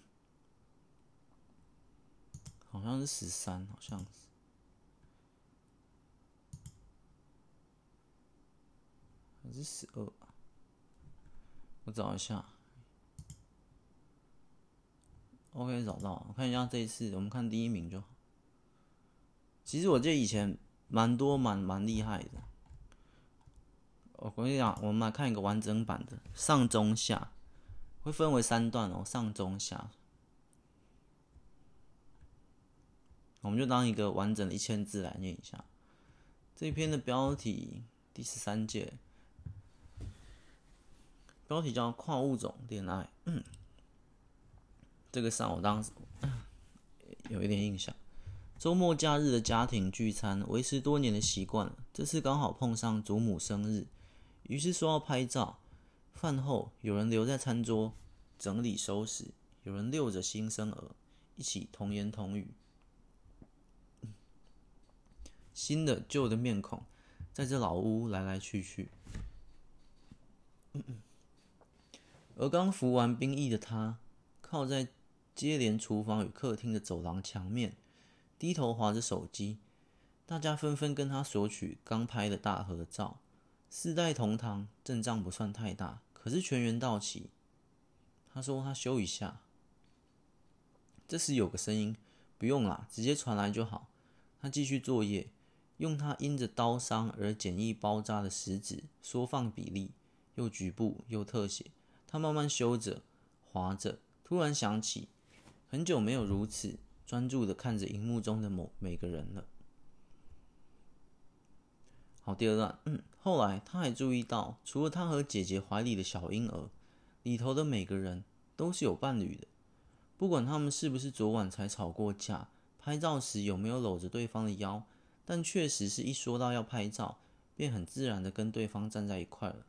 好像是十三，好像是，还是十二？我找一下。OK，找到，我看一下这一次，我们看第一名就好。其实我记得以前。蛮多蛮蛮厉害的，我跟你讲，我们来看一个完整版的上中下，会分为三段哦，上中下，我们就当一个完整的一千字来念一下。这篇的标题第十三届，标题叫跨物种恋爱，嗯，这个上我当时有一点印象。周末假日的家庭聚餐维持多年的习惯，这次刚好碰上祖母生日，于是说要拍照。饭后有人留在餐桌整理收拾，有人遛着新生儿，一起童言童语。新的旧的面孔在这老屋来来去去。嗯而刚服完兵役的他，靠在接连厨房与客厅的走廊墙面。低头滑着手机，大家纷纷跟他索取刚拍的大合照。四代同堂，阵仗不算太大，可是全员到齐。他说他修一下。这时有个声音：“不用啦，直接传来就好。”他继续作业，用他因着刀伤而简易包扎的食指缩放比例，又局部又特写。他慢慢修着，滑着，突然想起，很久没有如此。专注的看着荧幕中的某每个人了。好，第二段，嗯，后来他还注意到，除了他和姐姐怀里的小婴儿，里头的每个人都是有伴侣的。不管他们是不是昨晚才吵过架，拍照时有没有搂着对方的腰，但确实是一说到要拍照，便很自然的跟对方站在一块了。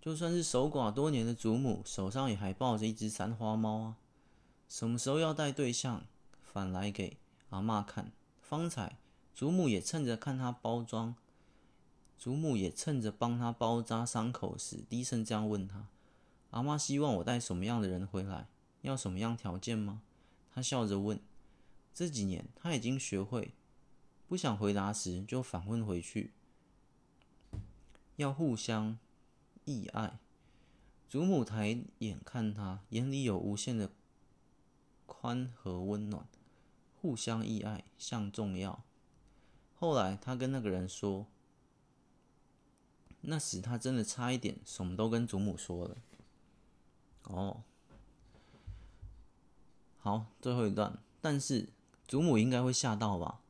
就算是守寡多年的祖母，手上也还抱着一只三花猫啊。什么时候要带对象？反来给阿嬷看，方才祖母也趁着看他包装，祖母也趁着帮他包扎伤口时，低声这样问他：“阿嬷希望我带什么样的人回来？要什么样条件吗？他笑着问：“这几年他已经学会，不想回答时就反问回去，要互相溺爱。”祖母抬眼看他，眼里有无限的宽和温暖。互相溺爱，像重要。后来他跟那个人说，那时他真的差一点什么都跟祖母说了。哦，好，最后一段。但是祖母应该会吓到吧？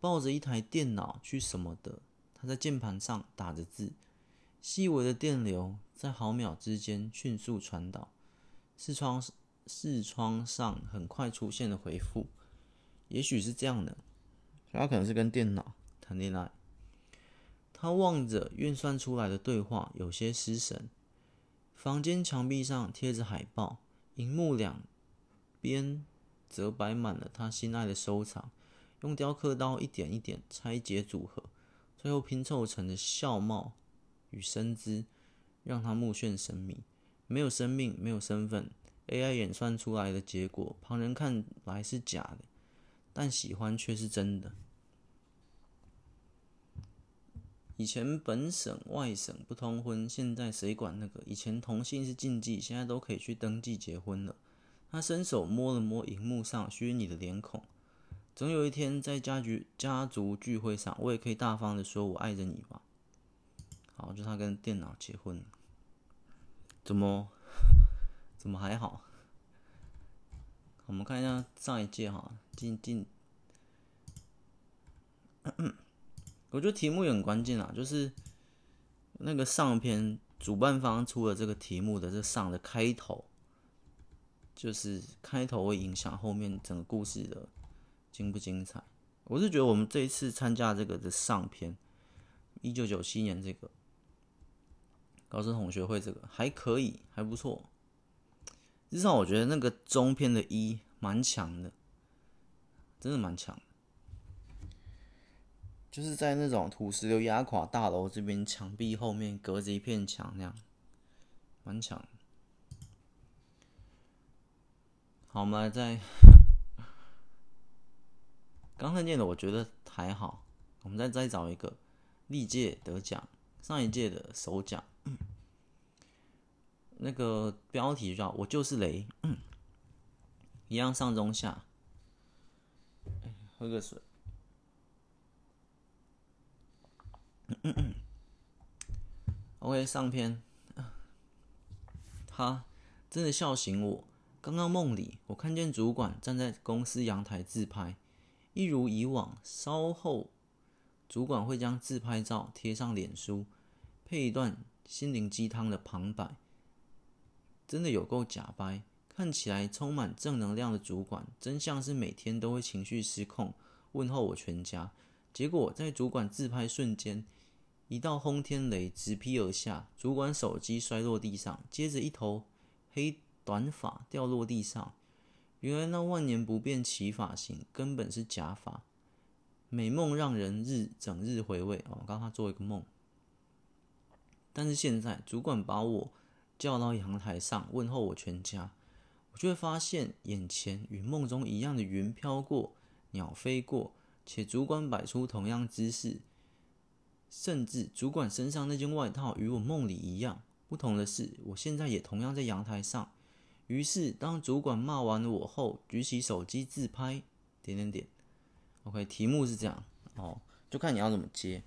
抱着一台电脑去什么的，他在键盘上打着字，细微的电流在毫秒之间迅速传导，视窗视窗上很快出现了回复。也许是这样的，他可能是跟电脑谈恋爱。他望着运算出来的对话，有些失神。房间墙壁上贴着海报，荧幕两边则摆满了他心爱的收藏，用雕刻刀一点一点拆解组合，最后拼凑成的笑貌与身姿，让他目眩神迷。没有生命，没有身份，AI 演算出来的结果，旁人看来是假的，但喜欢却是真的。以前本省外省不通婚，现在谁管那个？以前同性是禁忌，现在都可以去登记结婚了。他伸手摸了摸荧幕上虚拟的脸孔，总有一天在家族家族聚会上，我也可以大方的说我爱着你吧。好，就他跟电脑结婚，怎么 怎么还好？我们看一下上一届哈，进进。我觉得题目也很关键啊，就是那个上篇主办方出了这个题目的这上的开头，就是开头会影响后面整个故事的精不精彩。我是觉得我们这一次参加这个的上篇，一九九七年这个高中同学会这个还可以，还不错。至少我觉得那个中篇的一蛮强的，真的蛮强。就是在那种土石流压垮大楼这边墙壁后面隔着一片墙那样，蛮强。好，我们来再 刚才念的，我觉得还好。我们再再找一个历届得奖，上一届的首奖，那个标题叫“我就是雷”，一样上中下。喝个水。，OK，上篇，他真的笑醒我。刚刚梦里，我看见主管站在公司阳台自拍，一如以往。稍后，主管会将自拍照贴上脸书，配一段心灵鸡汤的旁白。真的有够假掰，看起来充满正能量的主管，真像是每天都会情绪失控，问候我全家。结果在主管自拍瞬间，一道轰天雷直劈而下，主管手机摔落地上，接着一头黑短发掉落地上。原来那万年不变齐发型根本是假发，美梦让人日整日回味。哦，我刚刚他做一个梦，但是现在主管把我叫到阳台上问候我全家，我就会发现眼前与梦中一样的云飘过，鸟飞过。且主管摆出同样姿势，甚至主管身上那件外套与我梦里一样。不同的是，我现在也同样在阳台上。于是，当主管骂完了我后，举起手机自拍，点点点。OK，题目是这样哦，就看你要怎么接。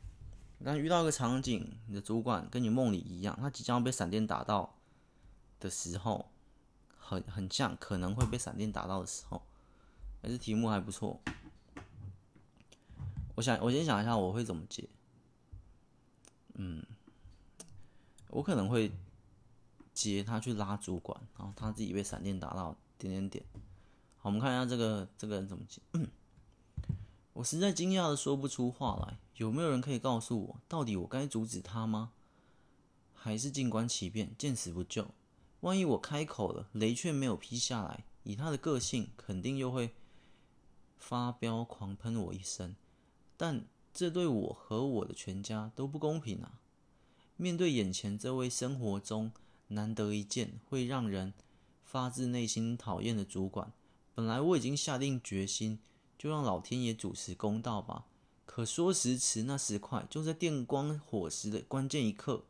当遇到一个场景，你的主管跟你梦里一样，他即将被闪电打到的时候，很很像可能会被闪电打到的时候，还是题目还不错。我想，我先想一下我会怎么接。嗯，我可能会接他去拉主管，然后他自己被闪电打到点点点。好，我们看一下这个这个人怎么接。我实在惊讶的说不出话来。有没有人可以告诉我，到底我该阻止他吗？还是静观其变，见死不救？万一我开口了，雷却没有劈下来，以他的个性，肯定又会发飙狂喷我一身。但这对我和我的全家都不公平啊！面对眼前这位生活中难得一见会让人发自内心讨厌的主管，本来我已经下定决心，就让老天爷主持公道吧。可说时迟，那时快，就在电光火石的关键一刻，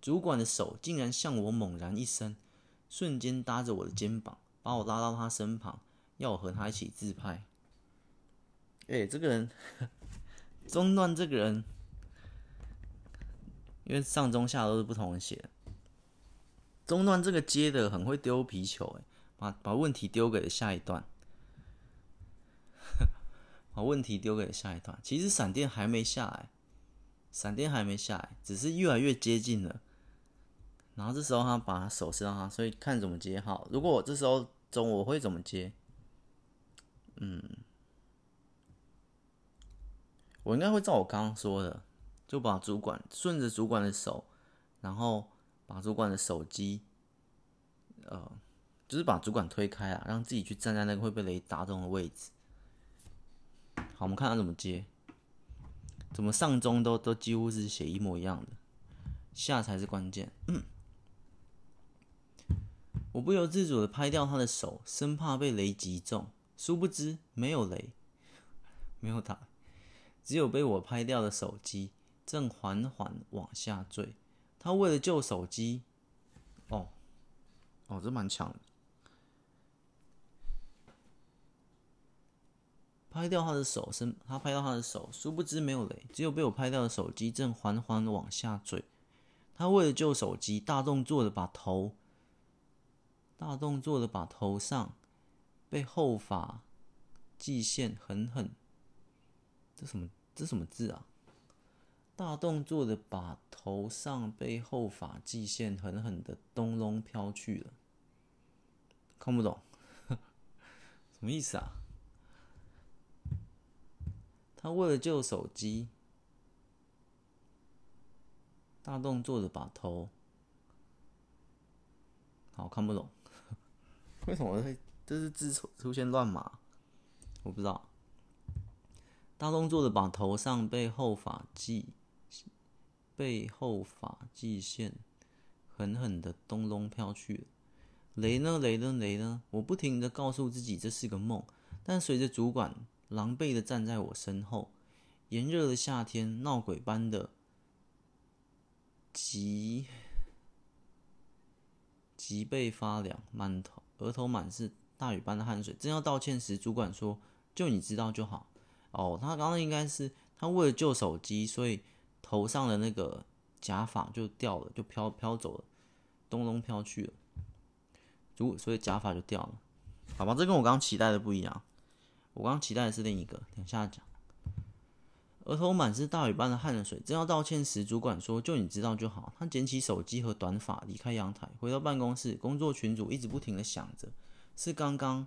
主管的手竟然向我猛然一伸，瞬间搭着我的肩膀，把我拉到他身旁，要我和他一起自拍。哎、欸，这个人，中段这个人，因为上中下都是不同人写的，中段这个接的很会丢皮球，哎，把把问题丢给了下一段。把问题丢给了下一段，其实闪电还没下来，闪电还没下来，只是越来越接近了。然后这时候他把手伸到他，所以看怎么接好。如果我这时候中，我会怎么接？嗯，我应该会照我刚刚说的，就把主管顺着主管的手，然后把主管的手机，呃，就是把主管推开啊，让自己去站在那个会被雷打中的位置。好，我们看他怎么接，怎么上中都都几乎是写一模一样的，下才是关键。嗯，我不由自主的拍掉他的手，生怕被雷击中。殊不知没有雷，没有打，只有被我拍掉的手机正缓缓往下坠。他为了救手机，哦，哦，这蛮强的。拍掉他的手，身他拍到他的手，殊不知没有雷，只有被我拍掉的手机正缓缓往下坠。他为了救手机，大动作的把头，大动作的把头上被后发际线狠狠，这什么这什么字啊？大动作的把头上被后发际线狠狠的咚隆飘去了，看不懂，什么意思啊？他为了救手机，大动作的把头，好看不懂，为什么会这是字出出现乱码？我不知道。大动作的把头上背后发际背后发际线狠狠的咚咚飘去了。雷呢？雷呢？雷呢？我不停的告诉自己这是个梦，但随着主管。狼狈的站在我身后，炎热的夏天，闹鬼般的脊脊背发凉，满头额头满是大雨般的汗水。正要道歉时，主管说：“就你知道就好。”哦，他刚刚应该是他为了救手机，所以头上的那个假发就掉了，就飘飘走了，咚咚飘去了。主所以假发就掉了。好吧，这跟我刚刚期待的不一样。我刚期待的是另一个，等下讲。额头满是大雨般的汗水，正要道歉时，主管说：“就你知道就好。”他捡起手机和短发，离开阳台，回到办公室。工作群组一直不停的响着，是刚刚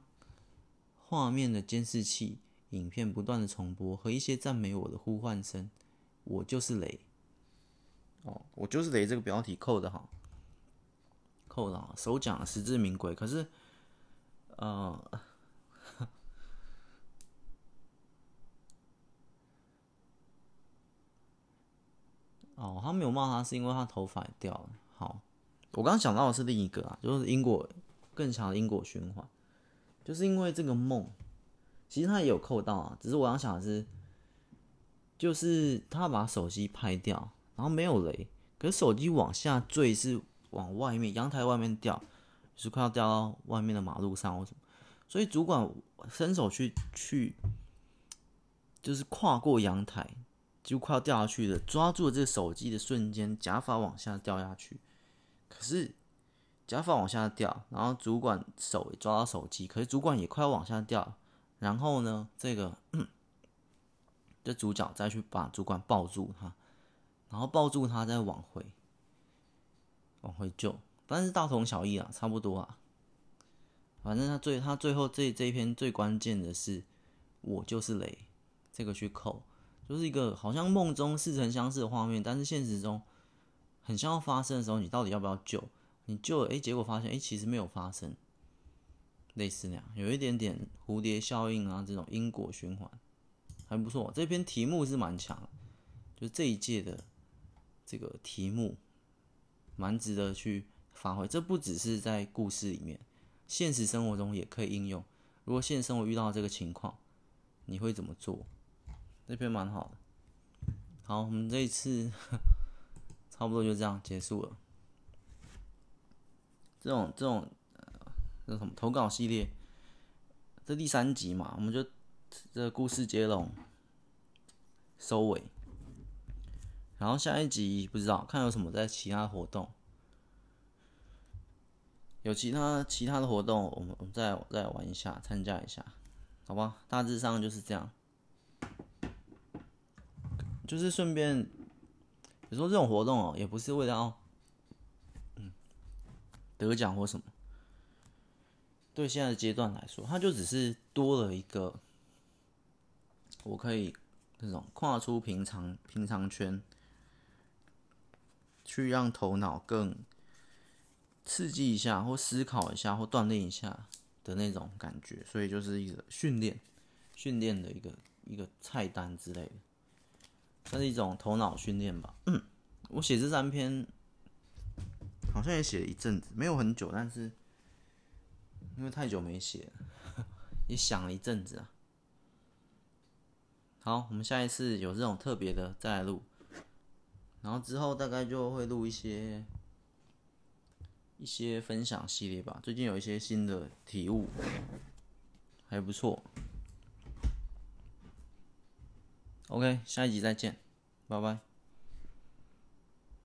画面的监视器影片不断的重播和一些赞美我的呼唤声。我就是雷。哦，我就是雷。这个标题扣的好，扣的好，首奖实至名归。可是，呃。哦，他没有骂他，是因为他头发掉了。好，我刚刚想到的是另一个啊，就是因果更强的因果循环，就是因为这个梦，其实他也有扣到啊，只是我想想的是，就是他把手机拍掉，然后没有雷，可是手机往下坠是往外面阳台外面掉，就是快要掉到外面的马路上或什么，所以主管伸手去去，就是跨过阳台。就快要掉下去了，抓住了这个手机的瞬间，假发往下掉下去。可是假发往下掉，然后主管手也抓到手机，可是主管也快要往下掉。然后呢，这个 这主角再去把主管抱住他，然后抱住他再往回往回救，但是大同小异啊，差不多啊。反正他最他最后这这一篇最关键的是，我就是雷，这个去扣。就是一个好像梦中似曾相识的画面，但是现实中很像要发生的时候，你到底要不要救？你救了，哎，结果发现，哎，其实没有发生，类似那样，有一点点蝴蝶效应啊，这种因果循环还不错。这篇题目是蛮强，就这一届的这个题目蛮值得去发挥。这不只是在故事里面，现实生活中也可以应用。如果现实生活遇到这个情况，你会怎么做？这篇蛮好的。好，我们这一次差不多就这样结束了。这种这种呃，这什么投稿系列，这第三集嘛，我们就这故事接龙收尾。然后下一集不知道看有什么在其他活动，有其他其他的活动，我们我们再再玩一下，参加一下，好吧？大致上就是这样，就是顺便，你说这种活动哦，也不是为了要嗯得奖或什么，对现在的阶段来说，它就只是多了一个我可以那种跨出平常平常圈。去让头脑更刺激一下，或思考一下，或锻炼一下的那种感觉，所以就是一个训练、训练的一个一个菜单之类的，算是一种头脑训练吧。嗯，我写这三篇好像也写了一阵子，没有很久，但是因为太久没写，也想了一阵子啊。好，我们下一次有这种特别的再来录。然后之后大概就会录一些一些分享系列吧。最近有一些新的体悟，还不错。OK，下一集再见，拜拜。